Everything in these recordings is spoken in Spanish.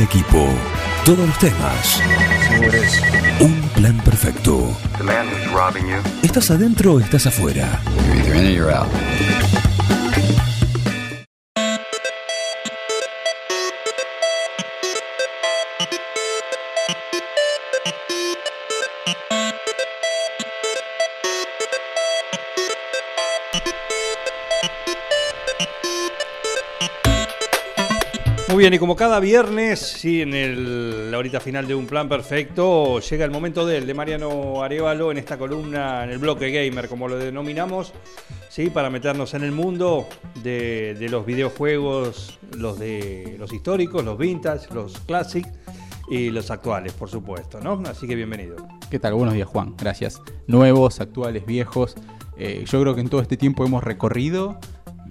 Equipo. Todos los temas. Un plan perfecto. ¿Estás adentro o estás afuera? Muy bien, y como cada viernes, sí, en el- la horita final de Un Plan Perfecto, llega el momento de él, de Mariano Arevalo, en esta columna, en el bloque gamer, como lo denominamos, sí, para meternos en el mundo de, de los videojuegos, los de los históricos, los vintage, los classic y los actuales, por supuesto, ¿no? Así que bienvenido. ¿Qué tal? Buenos días, Juan. Gracias. Nuevos, actuales, viejos. Eh, yo creo que en todo este tiempo hemos recorrido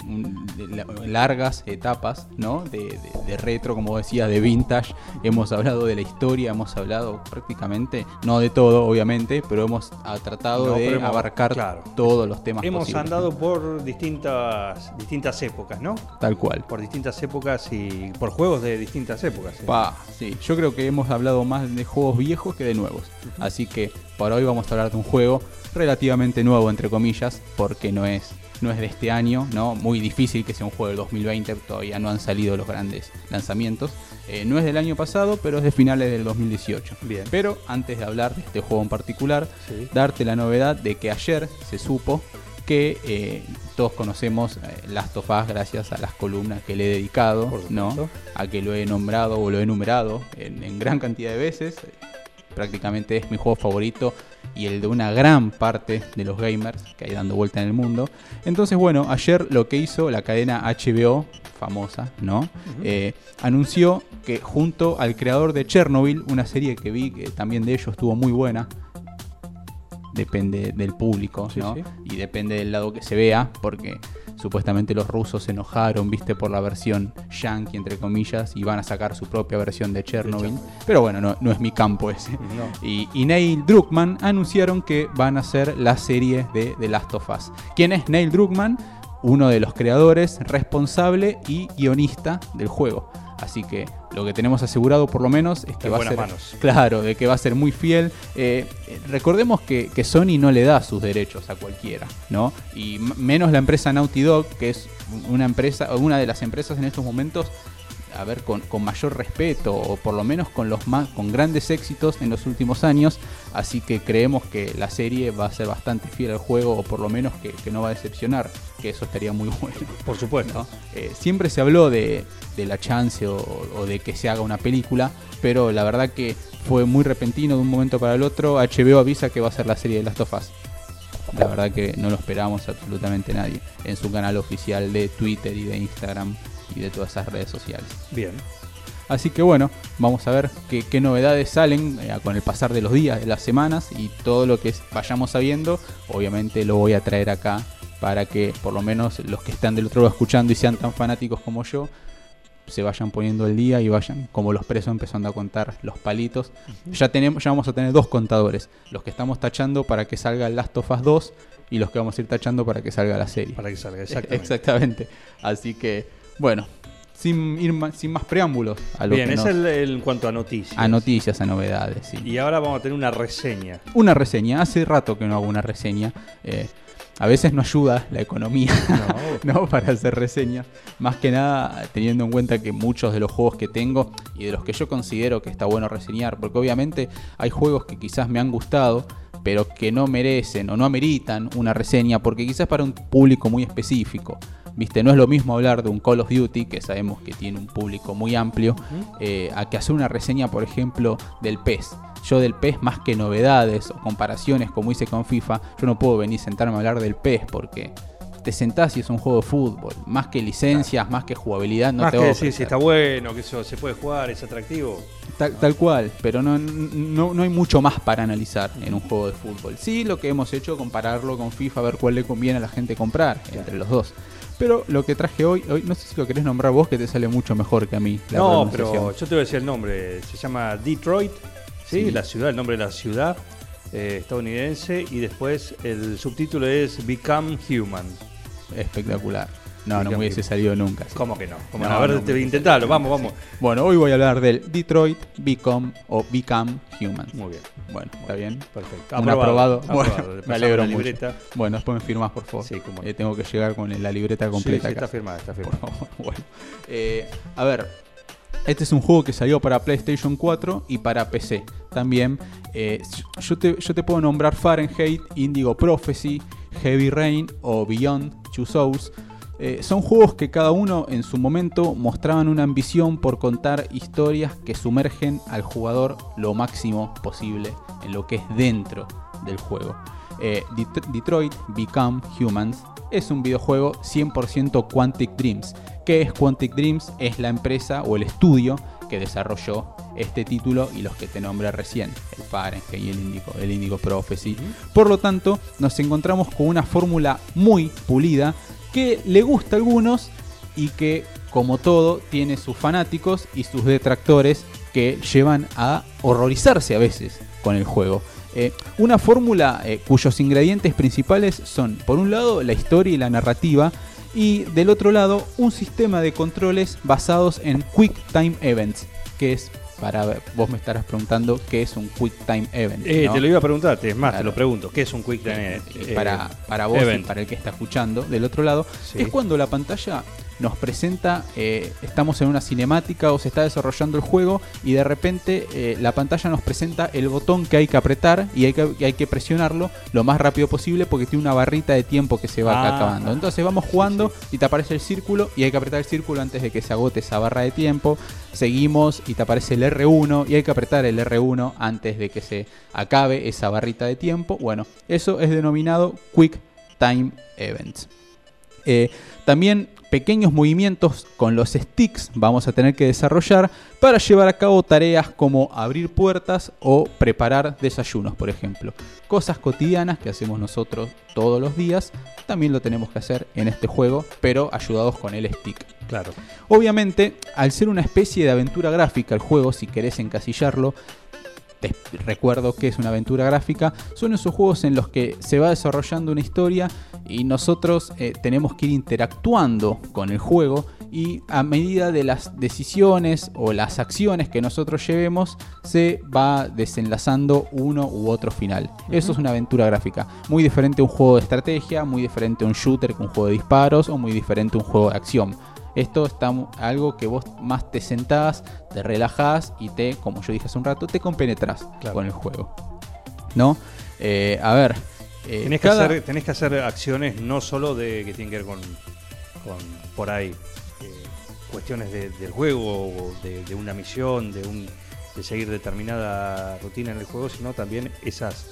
de largas etapas, ¿no? De, de- de retro, como decía, de vintage. Hemos hablado de la historia, hemos hablado prácticamente, no de todo, obviamente, pero hemos ah, tratado No, de hemos- abarcar claro. todos los temas Hemos posibles. andado por distintas, distintas épocas, ¿no? Tal cual. Por distintas épocas y por juegos de distintas épocas. ¿sí? Pa, sí, yo creo que hemos hablado más de juegos viejos que de nuevos. Así que por hoy vamos a hablar de un juego relativamente nuevo, entre comillas, porque no es, no es de este año, ¿no? Muy difícil que sea un juego del 2020, todavía no han salido los grandes lanzamientos. Eh, no es del año pasado, pero es de finales del 2018. Bien. Pero antes de hablar de este juego en particular, Sí. darte la novedad de que ayer se supo que eh, todos conocemos eh, Last of Us gracias a las columnas que le he dedicado, ¿no? a que lo he nombrado o lo he numerado en, en gran cantidad de veces. Prácticamente es mi juego favorito y el de una gran parte de los gamers que hay dando vuelta en el mundo. Entonces, bueno, ayer lo que hizo la cadena HBO, famosa, ¿no? Eh, anunció que junto al creador de Chernobyl, una serie que vi que también de ellos estuvo muy buena, depende del público, Sí, ¿no? sí. Y depende del lado que se vea, porque supuestamente los rusos se enojaron, viste, por la versión yankee, entre comillas, y van a sacar su propia versión de Chernobyl. Pero bueno, no, no es mi campo ese. No. Y, y Neil Druckmann anunciaron que van a hacer la serie de The Last of Us. ¿Quién es Neil Druckmann? Uno de los creadores, responsable y guionista del juego. Así que lo que tenemos asegurado por lo menos es que En va a ser manos. claro, de que va a ser muy fiel. Eh, eh, recordemos que, que Sony no le da sus derechos a cualquiera, ¿no? Y menos la empresa Naughty Dog, que es una empresa, una de las empresas en estos momentos a ver, con, con mayor respeto o por lo menos con los más, con grandes éxitos en los últimos años. Así que creemos que la serie va a ser bastante fiel al juego o por lo menos que, que no va a decepcionar, que eso estaría muy bueno. Por supuesto. ¿no? Eh, siempre se habló de, de la chance o, o de que se haga una película, pero la verdad que fue muy repentino de un momento para el otro. HBO avisa que va a ser la serie de Last of Us. La verdad que no lo esperamos absolutamente nadie en su canal oficial de Twitter y de Instagram y de todas esas redes sociales. Bien. Así que bueno, vamos a ver qué, qué novedades salen eh, con el pasar de los días, de las semanas y todo lo que vayamos sabiendo. Obviamente lo voy a traer acá para que por lo menos los que están del otro lado escuchando y sean tan fanáticos como yo se vayan poniendo el día y vayan como los presos empezando a contar los palitos. Ya tenemos ya vamos a tener dos contadores, los que estamos tachando para que salga el Last of Us 2 y los que vamos a ir tachando para que salga la serie. Para que salga, exactamente. Exactamente. Así que, bueno, sin ir más, sin más preámbulos a lo Bien, que es nos- el, el- en cuanto a noticias. a noticias, a novedades. sí. Y ahora vamos a tener una reseña. Una reseña. Hace rato que no hago una reseña. eh, a veces no ayuda la economía ¿no? para hacer reseñas. Más que nada teniendo en cuenta que muchos de los juegos que tengo y de los que yo considero que está bueno reseñar, porque obviamente hay juegos que quizás me han gustado, pero que no merecen o no ameritan una reseña, porque quizás para un público muy específico. Viste, no es lo mismo hablar de un Call of Duty, que sabemos que tiene un público muy amplio, eh, a que hacer una reseña, por ejemplo, del PES. Yo del PES, más que novedades o comparaciones como hice con FIFA, yo no puedo venir a sentarme a hablar del PES porque te sentás y es un juego de fútbol. Más que licencias, más que jugabilidad, no Más te que decir si está bueno, que eso se puede jugar, es atractivo. Tal, tal cual, pero no, no, no hay mucho más para analizar en un juego de fútbol. Sí, lo que hemos hecho, compararlo con FIFA, ver cuál le conviene a la gente comprar entre los dos. Pero lo que traje hoy, hoy no sé si lo querés nombrar vos, que te sale mucho mejor que a mí. La no, pero yo te voy a decir el nombre. Se llama Detroit, ¿sí? Sí. La ciudad, el nombre de la ciudad eh, estadounidense. Y después el subtítulo es Become Human. Espectacular. No, no me hubiese salido nunca. ¿Cómo que no? A ver, no te- intentalo, vamos, vamos. Bueno, hoy voy a hablar del Detroit Become o Become Human. Muy bien. Bueno, ¿está bien? Perfecto. Un aprobado. Aprobado, Bueno, me alegro mucho. libreta. Bueno, después me firmas, por favor. Sí, cómo no. Eh, tengo que llegar con la libreta completa sí, está firmada, está Por firmada. favor. Bueno, eh, a ver, este es un juego que salió para PlayStation 4 y para PC. También, eh, yo, te, puedo nombrar Fahrenheit, Indigo Prophecy, Heavy Rain o Beyond Two. Eh, son juegos que cada uno en su momento mostraban una ambición por contar historias que sumergen al jugador lo máximo posible en lo que es dentro del juego. Eh, Det- Detroit Become Humans es un videojuego 100% Quantic Dreams. ¿Qué es Quantic Dreams? Es la empresa o el estudio que desarrolló este título y los que te nombré recién, el Fahrenheit y el Indigo, el Indigo Prophecy. Por lo tanto, nos encontramos con una fórmula muy pulida que le gusta a algunos y que, como todo, tiene sus fanáticos y sus detractores que llevan a horrorizarse a veces con el juego. Eh, una fórmula eh, cuyos ingredientes principales son, por un lado, la historia y la narrativa, y del otro lado, un sistema de controles basados en Quick Time Events, que es, para vos me estarás preguntando, ¿qué es un Quick Time Event? Eh, ¿no? Te lo iba a preguntar, es más, te lo pregunto. ¿Qué es un Quick Time eh, para, para vos event? y para el que está escuchando del otro lado, Sí. es cuando la pantalla nos presenta, eh, estamos en una cinemática o se está desarrollando el juego y de repente eh, la pantalla nos presenta el botón que hay que apretar y hay que, hay que presionarlo lo más rápido posible porque tiene una barrita de tiempo que se va Ah. acabando. Entonces vamos jugando y te aparece el círculo y hay que apretar el círculo antes de que se agote esa barra de tiempo. Seguimos y te aparece el R1 y hay que apretar el R1 antes de que se acabe esa barrita de tiempo. Bueno, eso es denominado Quick Time Events. Eh, también pequeños movimientos con los sticks vamos a tener que desarrollar para llevar a cabo tareas como abrir puertas o preparar desayunos, por ejemplo. Cosas cotidianas que hacemos nosotros todos los días, también lo tenemos que hacer en este juego, pero ayudados con el stick. Claro. Obviamente, al ser una especie de aventura gráfica el juego, si querés encasillarlo, te recuerdo que es una aventura gráfica, son esos juegos en los que se va desarrollando una historia y nosotros eh, tenemos que ir interactuando con el juego y a medida de las decisiones o las acciones que nosotros llevemos se va desenlazando uno u otro final. Eso es una aventura gráfica, muy diferente a un juego de estrategia, muy diferente a un shooter que un juego de disparos o muy diferente a un juego de acción. Esto está algo que vos más te sentás, te relajás y te, como yo dije hace un rato, te compenetrás Claro. con el juego. ¿No? Eh, a ver. eh, Tenés que, hacer, tenés que hacer acciones no solo de que tienen que ver con, con por ahí eh, cuestiones de- del juego o de, de una misión, de, un, de seguir determinada rutina en el juego, sino también esas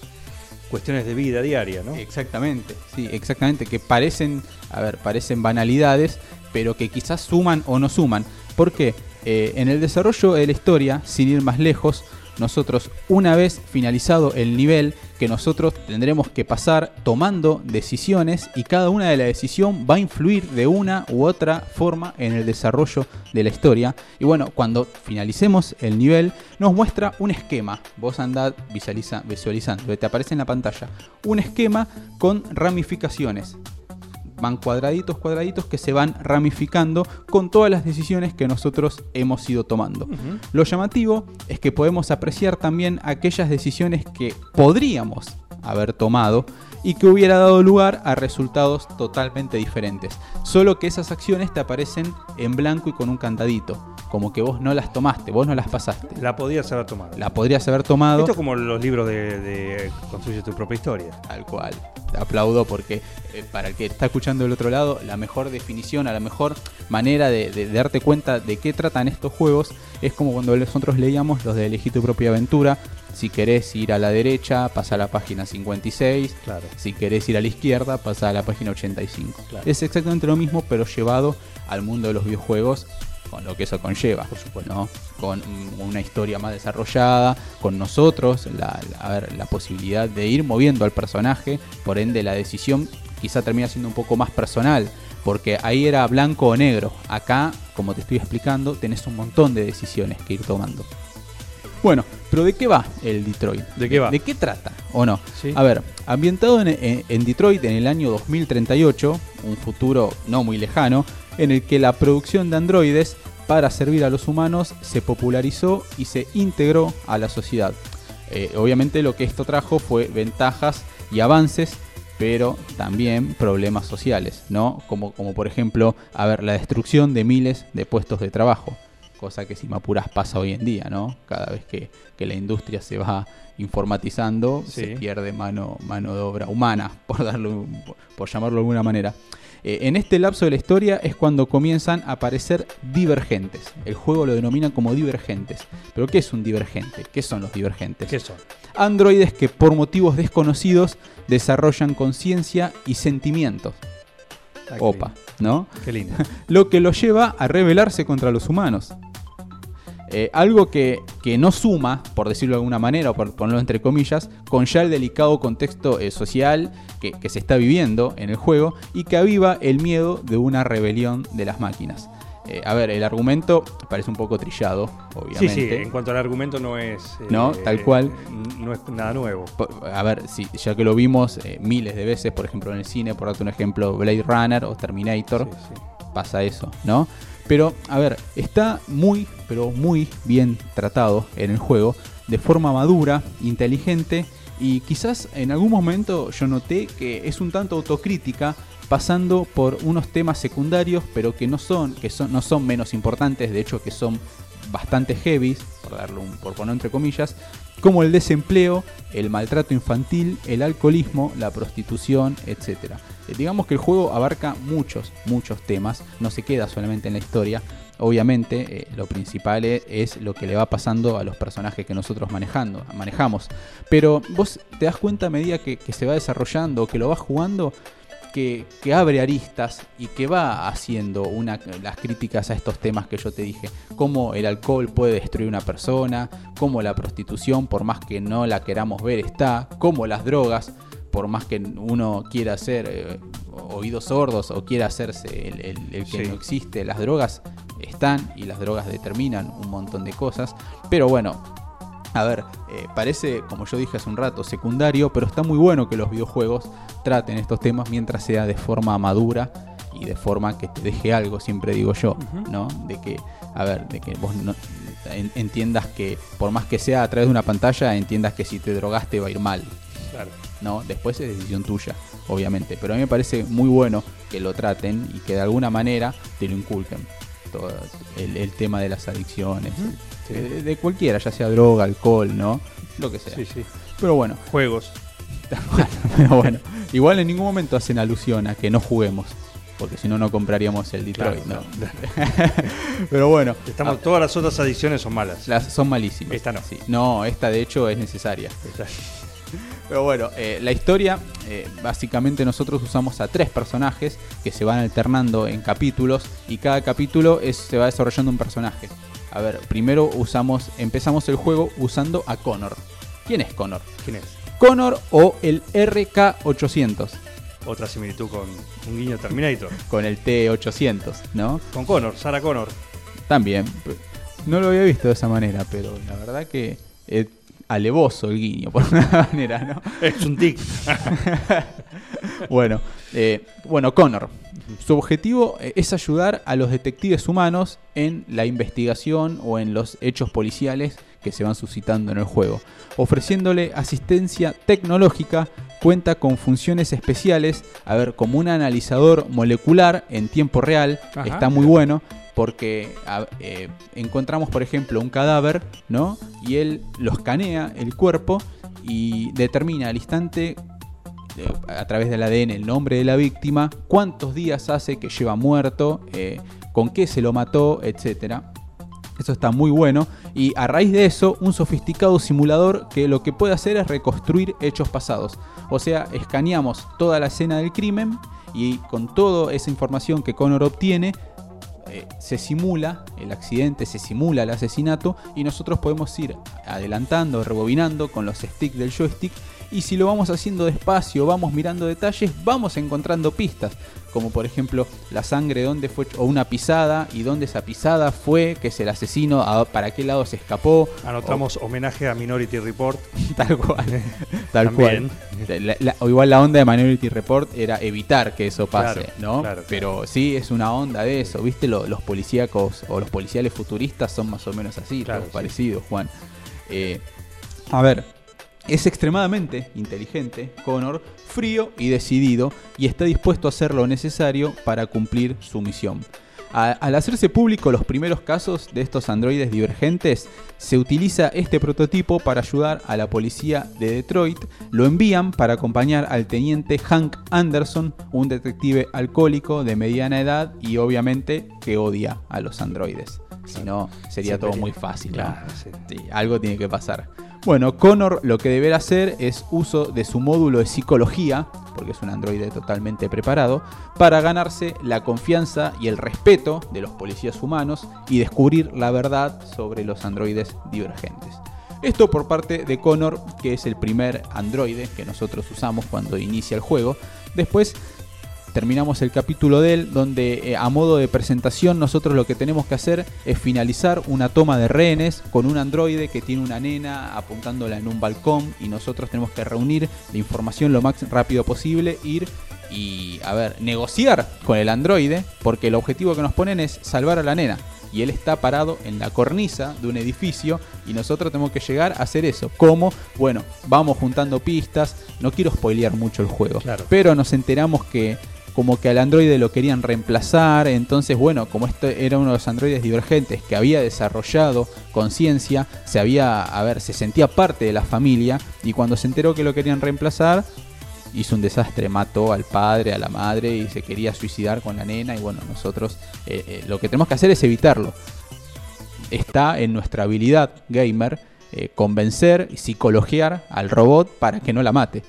cuestiones de vida diaria, ¿no? Exactamente, sí, exactamente, que parecen, a ver, parecen banalidades, pero que quizás suman o no suman. Porque eh, en el desarrollo de la historia, sin ir más lejos, nosotros, una vez finalizado el nivel, que nosotros tendremos que pasar tomando decisiones y cada una de la decisión va a influir de una u otra forma en el desarrollo de la historia. Y bueno, cuando finalicemos el nivel, nos muestra un esquema. Vos andad visualiza- visualizando, te aparece en la pantalla un esquema con ramificaciones van cuadraditos, cuadraditos que se van ramificando con todas las decisiones que nosotros hemos ido tomando. Lo llamativo es que podemos apreciar también aquellas decisiones que podríamos haber tomado y que hubiera dado lugar a resultados totalmente diferentes. Solo que esas acciones te aparecen en blanco y con un candadito, como que vos no las tomaste, vos no las pasaste. La podías haber tomado. La podrías haber tomado. Esto es como los libros de, de Construye tu propia historia. Tal cual. Te aplaudo porque eh, para el que está escuchando del otro lado, la mejor definición, a la mejor manera de, de- de darte cuenta de qué tratan estos juegos es como cuando nosotros leíamos los de Elegí tu propia aventura. Si querés ir a la derecha, pasa a la página 56. Claro. Si querés ir a la izquierda, pasa a la página 85. Claro. Es exactamente lo mismo, pero llevado al mundo de los videojuegos con lo que eso conlleva. Por supuesto. ¿no? Con una historia más desarrollada, con nosotros, la, la- a ver, la posibilidad de ir moviendo al personaje, por ende la decisión quizá termina siendo un poco más personal, porque ahí era blanco o negro. Acá, como te estoy explicando, tenés un montón de decisiones que ir tomando. Bueno, pero ¿de qué va el Detroit? ¿De qué va? ¿De qué trata ¿o no? Sí. A ver, ambientado en, en- en Detroit en el año 2038, un futuro no muy lejano, en el que la producción de androides para servir a los humanos se popularizó y se integró a la sociedad. Eh, obviamente lo que esto trajo fue ventajas y avances, pero también problemas sociales, ¿no? Como, como por ejemplo, a ver, la destrucción de miles de puestos de trabajo, cosa que si me apuras pasa hoy en día, ¿no? Cada vez que, que la industria se va informatizando, Sí. se pierde mano, mano de obra humana, por, darlo, por llamarlo de alguna manera. Eh, en este lapso de la historia es cuando comienzan a aparecer divergentes. El juego lo denomina como divergentes. ¿Pero qué es un divergente? ¿Qué son los divergentes? ¿Qué son? Androides que por motivos desconocidos desarrollan conciencia y sentimientos. Ah, Opa, ¿no? Qué lindo. Lo que los lleva a rebelarse contra los humanos. Eh, algo que, que no suma, por decirlo de alguna manera, o por ponerlo entre comillas, con ya el delicado contexto eh, social que, que se está viviendo en el juego y que aviva el miedo de una rebelión de las máquinas. Eh, a ver, el argumento parece un poco trillado, Sí, obviamente. sí, en cuanto al argumento no es... No, tal cual. No es nada nuevo. A ver, si, ya que lo vimos miles de veces, por ejemplo en el cine, por darte un ejemplo, Blade Runner o Terminator, Sí, sí. pasa eso, ¿no? Pero, a ver, está muy, pero muy bien tratado en el juego, de forma madura, inteligente, y quizás en algún momento yo noté que es un tanto autocrítica, pasando por unos temas secundarios, pero que no son, que son, no son menos importantes, de hecho que son bastante heavy, por darlo un, por poner entre comillas, como el desempleo, el maltrato infantil, el alcoholismo, la prostitución, etc. Eh, digamos que el juego abarca muchos, muchos temas, no se queda solamente en la historia. Obviamente, eh, lo principal e- es lo que le va pasando a los personajes que nosotros manejando, manejamos. Pero vos te das cuenta a medida que, que se va desarrollando, que lo vas jugando, que, que abre aristas y que va haciendo una, las críticas a estos temas que yo te dije. Cómo el alcohol puede destruir una persona, cómo la prostitución, por más que no la queramos ver, está, cómo las drogas, por más que uno quiera hacer eh, oídos sordos o quiera hacerse el, el- el que Sí. no existe, las drogas están y las drogas determinan un montón de cosas. Pero bueno, a ver, eh, parece, como yo dije hace un rato, secundario, pero está muy bueno que los videojuegos traten estos temas mientras sea de forma madura y de forma que te deje algo, siempre digo yo, ¿no? De que, a ver, de que vos no, en- entiendas que, por más que sea a través de una pantalla, entiendas que si te drogaste va a ir mal, Claro. ¿no? Después es decisión tuya, obviamente. Pero a mí me parece muy bueno que lo traten y que de alguna manera te lo inculquen. Todo el, el tema de las adicciones, Sí. de, de cualquiera, ya sea droga, alcohol, ¿no? Lo que sea. Sí, sí. Pero bueno, Juegos. pero bueno. Igual en ningún momento hacen alusión a que no juguemos. Porque si no, no compraríamos el Detroit, Claro, ¿no? Pero bueno, Estamos, ah, todas las otras adiciones son malas. las, son malísimas. Esta no. Sí. No, esta de hecho es necesaria. Esta- Pero bueno, eh, la historia, eh, básicamente nosotros usamos a tres personajes que se van alternando en capítulos y cada capítulo es, se va desarrollando un personaje. A ver, primero usamos, empezamos el juego usando a Connor. ¿Quién es Connor? ¿Quién es? Connor o el RK800 Otra similitud con un guiño Terminator. con el T800, ¿no? Con Connor, Sarah Connor. También. No lo había visto de esa manera, pero la verdad que es alevoso el guiño, por una manera, ¿no? Es un tic. Bueno, eh, bueno, Connor. Su objetivo eh, es ayudar a los detectives humanos en la investigación o en los hechos policiales que se van suscitando en el juego. Ofreciéndole asistencia tecnológica, cuenta con funciones especiales, a ver, como un analizador molecular en tiempo real, Ajá. está muy bueno porque eh, encontramos, por ejemplo, un cadáver, ¿no? Y él lo escanea el cuerpo y determina al instante eh, a través del ADN el nombre de la víctima, cuántos días hace que lleva muerto, eh, con qué se lo mató, etcétera. Eso está muy bueno. Y a raíz de eso, un sofisticado simulador que lo que puede hacer es reconstruir hechos pasados. O sea, escaneamos toda la escena del crimen y con toda esa información que Connor obtiene, eh, se simula el accidente, se simula el asesinato y nosotros podemos ir adelantando, rebobinando con los sticks del joystick y si lo vamos haciendo despacio, vamos mirando detalles, vamos encontrando pistas como por ejemplo la sangre donde fue o una pisada y dónde esa pisada fue, que es el asesino, para qué lado se escapó. Anotamos homenaje a Minority Report. tal cual, tal cual. o igual la onda de Minority Report era evitar que eso pase, ¿no? Pero sí es una onda de eso, ¿viste? los policíacos o los policiales futuristas son más o menos así, parecidos, Juan. Eh, a ver, es extremadamente inteligente, Connor, frío y decidido, y está dispuesto a hacer lo necesario para cumplir su misión. al hacerse público los primeros casos de estos androides divergentes, se utiliza este prototipo para ayudar a la policía de Detroit. Lo envían para acompañar al teniente Hank Anderson, un detective alcohólico de mediana edad y obviamente que odia a los androides. Si no, sería todo muy fácil. algo tiene que pasar. Bueno, Connor lo que deberá hacer es uso de su módulo de psicología, porque es un androide totalmente preparado, para ganarse la confianza y el respeto de los policías humanos y descubrir la verdad sobre los androides divergentes. Esto por parte de Connor, que es el primer androide que nosotros usamos cuando inicia el juego. Después terminamos el capítulo de él, donde eh, a modo de presentación nosotros lo que tenemos que hacer es finalizar una toma de rehenes con un androide que tiene una nena apuntándola en un balcón y nosotros tenemos que reunir la información lo más rápido posible, ir y, a ver, negociar con el androide, porque el objetivo que nos ponen es salvar a la nena. Y él está parado en la cornisa de un edificio y nosotros tenemos que llegar a hacer eso. ¿Cómo? Bueno, vamos juntando pistas. No quiero spoilear mucho el juego, pero nos enteramos que como que al androide lo querían reemplazar, entonces bueno, como este era uno de los androides divergentes que había desarrollado conciencia, se había, a ver, se sentía parte de la familia y cuando se enteró que lo querían reemplazar, hizo un desastre, mató al padre, a la madre y se quería suicidar con la nena y bueno, nosotros eh, eh, lo que tenemos que hacer es evitarlo. Está en nuestra habilidad gamer eh, convencer y psicologiar al robot para que no la mate.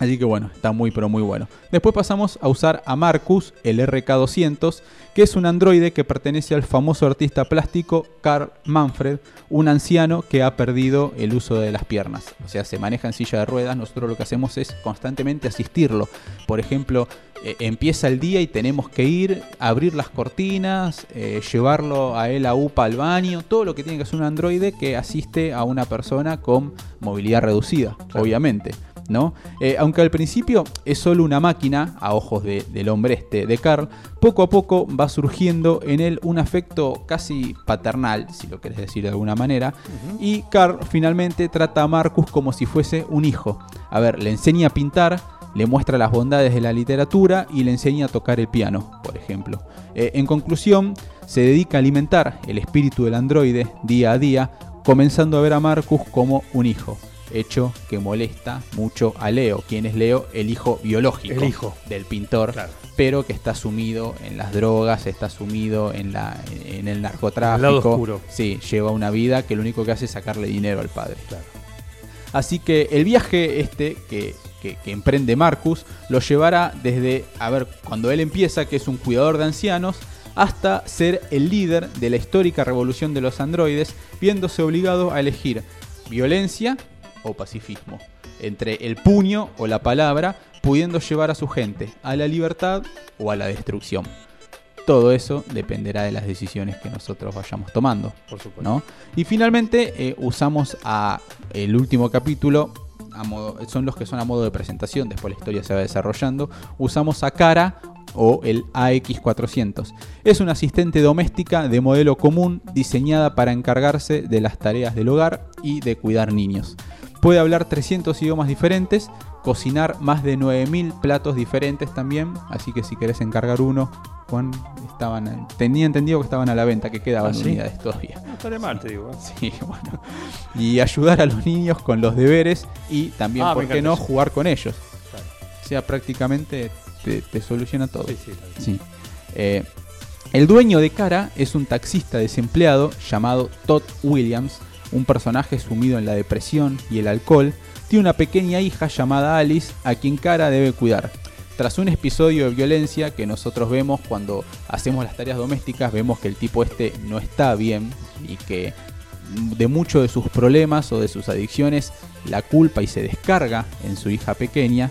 Así que bueno, está muy pero muy bueno. Después pasamos a usar a Marcus, el RK200, que es un androide que pertenece al famoso artista plástico Carl Manfred, un anciano que ha perdido el uso de las piernas. O sea, se maneja en silla de ruedas, nosotros lo que hacemos es constantemente asistirlo. Por ejemplo, eh, empieza el día y tenemos que ir, abrir las cortinas, eh, llevarlo a él a UPA al baño, todo lo que tiene que hacer un androide que asiste a una persona con movilidad reducida, obviamente. ¿No? Eh, aunque al principio es solo una máquina, a ojos del hombre este, de Carl, poco a poco va surgiendo en él un afecto casi paternal, si lo querés decir de alguna manera, y Carl finalmente trata a Marcus como si fuese un hijo. A ver, le enseña a pintar, le muestra las bondades de la literatura y le enseña a tocar el piano, por ejemplo. Eh, en conclusión, se dedica a alimentar el espíritu del androide día a día, comenzando a ver a Marcus como un hijo hecho que molesta mucho a Leo. ¿Quién es Leo? El hijo biológico hijo. del pintor, pero que está sumido en las drogas, está sumido en, la, en el narcotráfico. El lado oscuro. Sí, lleva una vida que lo único que hace es sacarle dinero al padre. Así que el viaje este que, que, que, emprende Marcus lo llevará desde, a ver, cuando él empieza, que es un cuidador de ancianos, hasta ser el líder de la histórica revolución de los androides, viéndose obligado a elegir violencia o pacifismo, entre el puño o la palabra, pudiendo llevar a su gente a la libertad o a la destrucción. Todo eso dependerá de las decisiones que nosotros vayamos tomando. Por supuesto. ¿no? Y finalmente eh, usamos a el último capítulo, son los que son a modo de presentación, después la historia se va desarrollando. Usamos a Cara o el AX400. Es una asistente doméstica de modelo común diseñada para encargarse de las tareas del hogar y de cuidar niños. Puede hablar 300 idiomas diferentes, cocinar más de 9000 platos diferentes también, así que si querés encargar uno, Juan, estaban, tenía entendido que estaban a la venta, que quedaban ¿Ah, unidades todavía. No está mal, te digo. ¿eh? Sí, bueno. Y ayudar a los niños con los deberes y también, ah, ¿por qué no?, jugar con ellos. O sea, prácticamente te, soluciona todo. Sí, sí, sí. Eh, el dueño de Cara es un taxista desempleado llamado Todd Williams, un personaje sumido en la depresión y el alcohol, tiene una pequeña hija llamada Alice a quien Cara debe cuidar. Tras un episodio de violencia que nosotros vemos cuando hacemos las tareas domésticas, vemos que el tipo este no está bien y que de muchos de sus problemas o de sus adicciones la culpa y se descarga en su hija pequeña,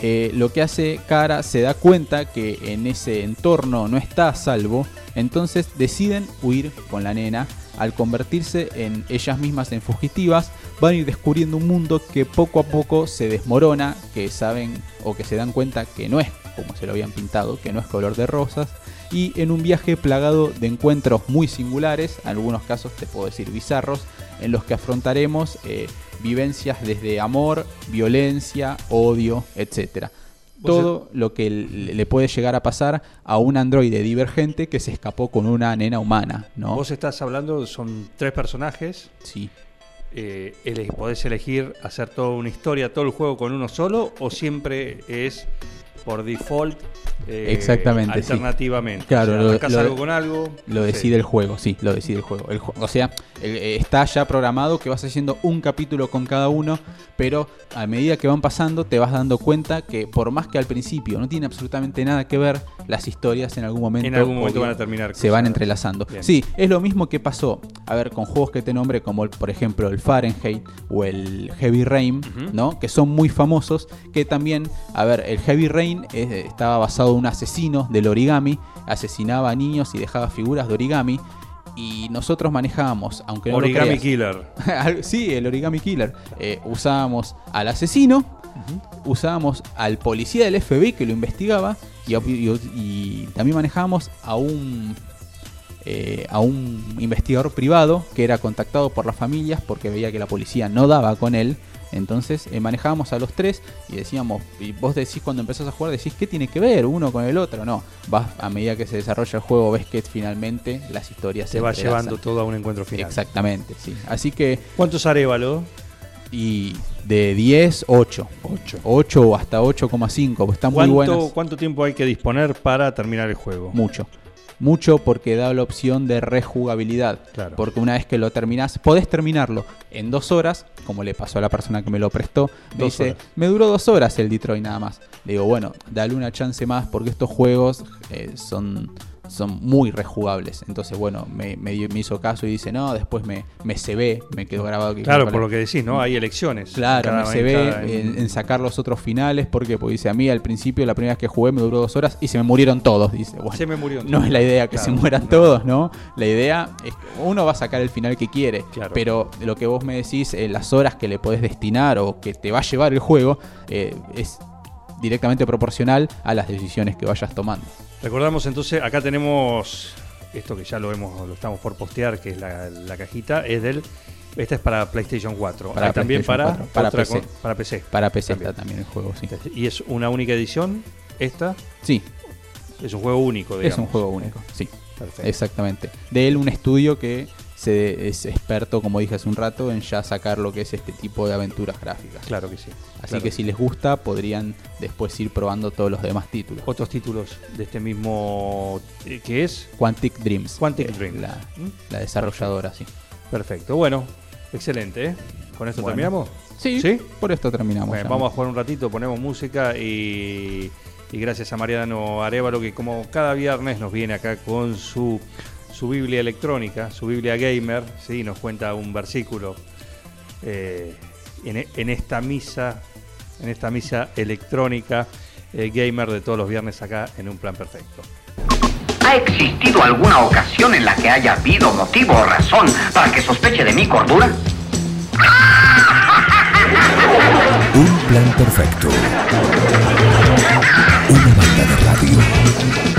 eh, lo que hace Cara se da cuenta que en ese entorno no está a salvo, entonces deciden huir con la nena. Al convertirse en ellas mismas en fugitivas, van a ir descubriendo un mundo que poco a poco se desmorona, que saben o que se dan cuenta que no es como se lo habían pintado, que no es color de rosas, y en un viaje plagado de encuentros muy singulares, en algunos casos te puedo decir bizarros, en los que afrontaremos eh, vivencias desde amor, violencia, odio, etc. Todo lo que le puede llegar a pasar a un androide divergente que se escapó con una nena humana, ¿no? Vos estás hablando, son tres personajes. Sí. Eh, ¿Podés elegir hacer toda una historia, todo el juego con uno solo? ¿O siempre es por default eh, Exactamente. Alternativamente. Claro, lo, algo con algo. Lo decide el juego, sí, lo decide el juego. o sea, eh, está ya programado que vas haciendo un capítulo con cada uno, pero a medida que van pasando te vas dando cuenta que por más que al principio no tiene absolutamente nada que ver, las historias en algún momento, en algún momento van a terminar. Se van entrelazando. Sí, es lo mismo que pasó, a ver, con juegos que te nombre como por ejemplo el Fahrenheit o el Heavy Rain, ¿no? Que son muy famosos, que también, a ver, el Heavy Rain eh, estaba basado en un asesino del origami, asesinaba a niños y dejaba figuras de origami y nosotros manejábamos, aunque no Origami lo Killer. sí, el Origami Killer. Eh, usábamos al asesino, usábamos al policía del FBI que lo investigaba y, también manejábamos a un eh, a un investigador privado que era contactado por las familias porque veía que la policía no daba con él entonces eh, manejábamos a los tres y decíamos, y vos decís cuando empezás a jugar, decís, ¿qué tiene que ver uno con el otro? No, vas a medida que se desarrolla el juego, ves que finalmente las historias se, va llevando todo a un encuentro final. Exactamente, sí. Así que... ¿Cuántos Arevalo? Y de 10, 8. 8. 8 hasta 8,5, están muy buenas. ¿Cuánto tiempo hay que disponer para terminar el juego? Mucho mucho porque da la opción de rejugabilidad. Porque una vez que lo terminás, podés terminarlo en dos horas, como le pasó a la persona que me lo prestó. Me dice, me duró dos horas el Detroit nada más. Le digo, bueno, dale una chance más porque estos juegos eh, son son muy rejugables. Entonces, bueno, me, me, hizo caso y dice, no, después me, me se ve, me quedó grabado. Que claro, por lo que decís, ¿no? Hay elecciones. Claro, me se ve en, sacar los otros finales, porque pues, dice, a mí al principio, la primera vez que jugué, me duró dos horas y se me murieron todos. Dice, bueno, se me murieron no es la idea que se mueran todos, ¿no? La idea es que uno va a sacar el final que quiere, pero lo que vos me decís, eh, las horas que le podés destinar o que te va a llevar el juego, eh, es directamente proporcional a las decisiones que vayas tomando. Recordamos entonces, acá tenemos esto que ya lo hemos, lo estamos por postear, que es la, cajita, es del esta es para PlayStation 4. Para también para, para, PC. para PC. Para PC también. está también el juego, sí. ¿Y es una única edición esta? Sí. Es un juego único, digamos. Es un juego único, sí. Perfecto. Exactamente. De él un estudio que se, es experto, como dije hace un rato, en ya sacar lo que es este tipo de aventuras gráficas. Claro que sí. Así que si les gusta, podrían después ir probando todos los demás títulos. Otros títulos de este mismo. Eh, ¿Qué es? Quantic Dreams. Quantic Dreams. La, la desarrolladora, sí. Perfecto. Bueno, excelente. ¿eh? ¿Con esto terminamos? Sí, sí, por esto terminamos. vamos a jugar un ratito, ponemos música y, y gracias a Mariano Arevalo que como cada viernes nos viene acá con su su Biblia electrónica, su Biblia gamer, ¿sí? nos cuenta un versículo eh, en, esta misa, en esta misa electrónica eh, gamer de todos los viernes acá en un plan perfecto. ¿Ha existido alguna ocasión en la que haya habido motivo o razón para que sospeche de mi cordura? Un plan perfecto. Una banda de radio.